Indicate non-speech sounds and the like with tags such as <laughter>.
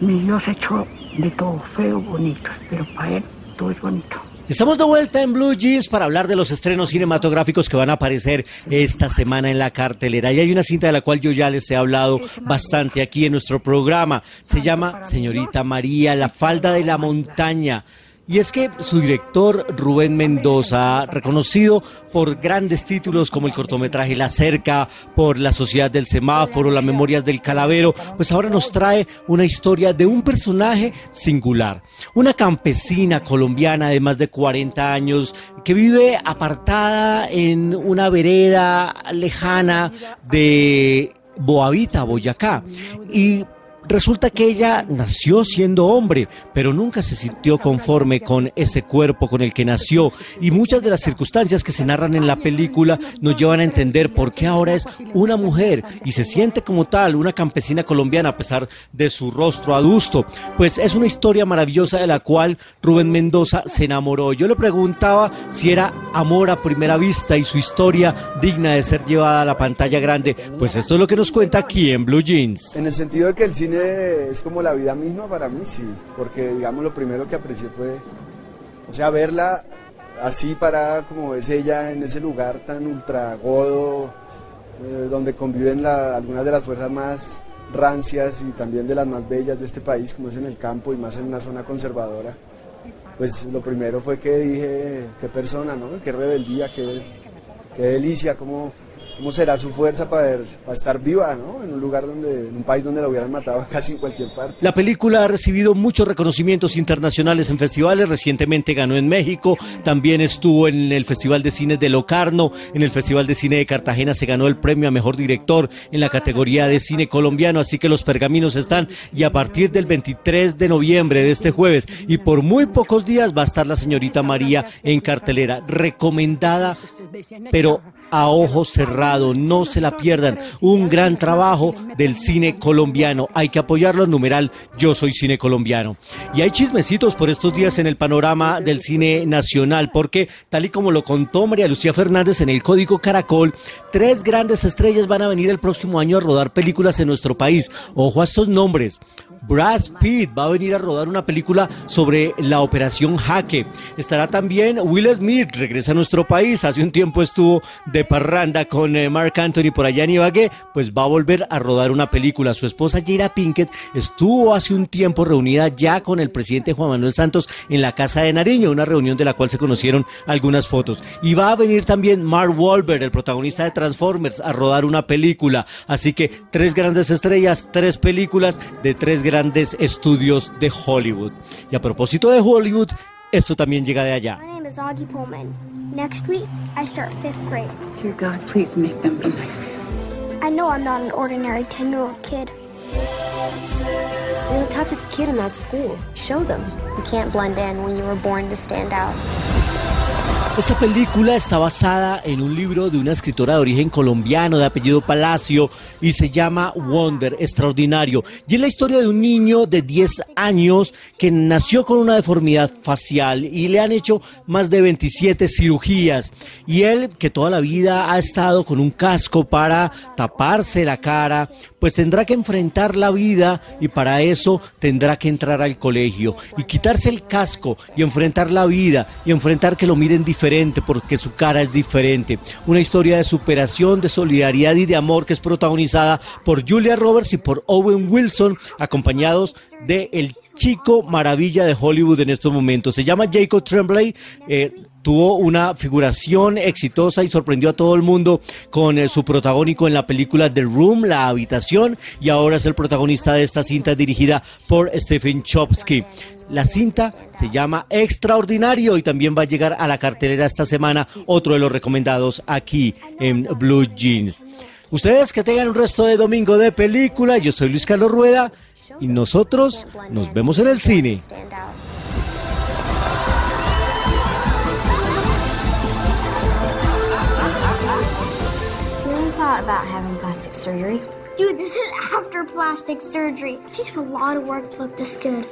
Mi Dios hecho de todo feo, bonito, pero para él todo es bonito. Estamos de vuelta en Blue Jeans para hablar de los estrenos cinematográficos que van a aparecer esta semana en la cartelera. Y hay una cinta de la cual yo ya les he hablado bastante aquí en nuestro programa. Se llama Señorita María, la falda de la montaña. Y es que su director Rubén Mendoza, reconocido por grandes títulos como el cortometraje La Cerca, por La Sociedad del Semáforo, Las Memorias del Calavero, pues ahora nos trae una historia de un personaje singular. Una campesina colombiana de más de 40 años que vive apartada en una vereda lejana de Boavita, Boyacá. Y Resulta que ella nació siendo hombre, pero nunca se sintió conforme con ese cuerpo con el que nació y muchas de las circunstancias que se narran en la película nos llevan a entender por qué ahora es una mujer y se siente como tal, una campesina colombiana a pesar de su rostro adusto. Pues es una historia maravillosa de la cual Rubén Mendoza se enamoró. Yo le preguntaba si era amor a primera vista y su historia digna de ser llevada a la pantalla grande. Pues esto es lo que nos cuenta aquí en Blue Jeans. En el sentido de que el cine es como la vida misma para mí, sí, porque digamos lo primero que aprecié fue, o sea, verla así parada como es ella en ese lugar tan ultra godo, eh, donde conviven algunas de las fuerzas más rancias y también de las más bellas de este país, como es en el campo y más en una zona conservadora. Pues lo primero fue que dije, qué persona, ¿no? Qué rebeldía, qué, qué delicia, cómo cómo será su fuerza para, para, estar viva, ¿no? En un lugar donde, en un país donde la hubieran matado <laughs> casi en cualquier parte. La película ha recibido muchos reconocimientos internacionales en festivales. Recientemente ganó en México, también estuvo en el Festival de Cine de Locarno, en el Festival de Cine de Cartagena se ganó el premio a mejor director en la categoría de cine colombiano. Así que los pergaminos están y a partir del 23 de noviembre de este jueves y por muy pocos días va a estar la señorita María en cartelera, recomendada, pero a ojos cerrados, no se la pierdan. Un gran trabajo del cine colombiano. Hay que apoyarlo, numeral Yo soy cine colombiano. Y hay chismecitos por estos días en el panorama del cine nacional, porque tal y como lo contó María Lucía Fernández en el Código Caracol, tres grandes estrellas van a venir el próximo año a rodar películas en nuestro país. Ojo a estos nombres. Brad Pitt va a venir a rodar una película sobre la operación Jaque. Estará también Will Smith, regresa a nuestro país. Hace un tiempo estuvo de parranda con eh, Mark Anthony por allá en Ibagué, pues va a volver a rodar una película. Su esposa Jada Pinkett estuvo hace un tiempo reunida ya con el presidente Juan Manuel Santos en la Casa de Nariño, una reunión de la cual se conocieron algunas fotos. Y va a venir también Mark Wahlberg, el protagonista de Transformers, a rodar una película. Así que tres grandes estrellas, tres películas de tres grandes estudios de Hollywood. Y a propósito de Hollywood, esto también llega de allá. My is Augie Pullman. Next week, I start fifth grade. Dear God, please make them be nice to you. I know I'm not an ordinary 10 year old kid. You're the toughest kid in that school. Show them. You can't blend in when you were born to stand out. Esta película está basada en un libro de una escritora de origen colombiano de apellido Palacio y se llama Wonder, extraordinario. Y es la historia de un niño de 10 años que nació con una deformidad facial y le han hecho más de 27 cirugías. Y él, que toda la vida ha estado con un casco para taparse la cara, pues tendrá que enfrentar la vida y para eso tendrá que entrar al colegio y quitarse el casco y enfrentar la vida y enfrentar que lo miren diferente porque su cara es diferente. Una historia de superación, de solidaridad y de amor que es protagonizada por Julia Roberts y por Owen Wilson, acompañados de el chico maravilla de Hollywood en estos momentos. Se llama Jacob Tremblay. Eh, tuvo una figuración exitosa y sorprendió a todo el mundo con eh, su protagónico en la película The Room, La Habitación, y ahora es el protagonista de esta cinta dirigida por Stephen Chopsky. La cinta se llama Extraordinario y también va a llegar a la cartelera esta semana, otro de los recomendados aquí en Blue Jeans. Ustedes que tengan un resto de domingo de película, yo soy Luis Carlos Rueda y nosotros nos vemos en el cine. about having plastic surgery? Dude, this is after plastic surgery. It takes a lot of work to look this good.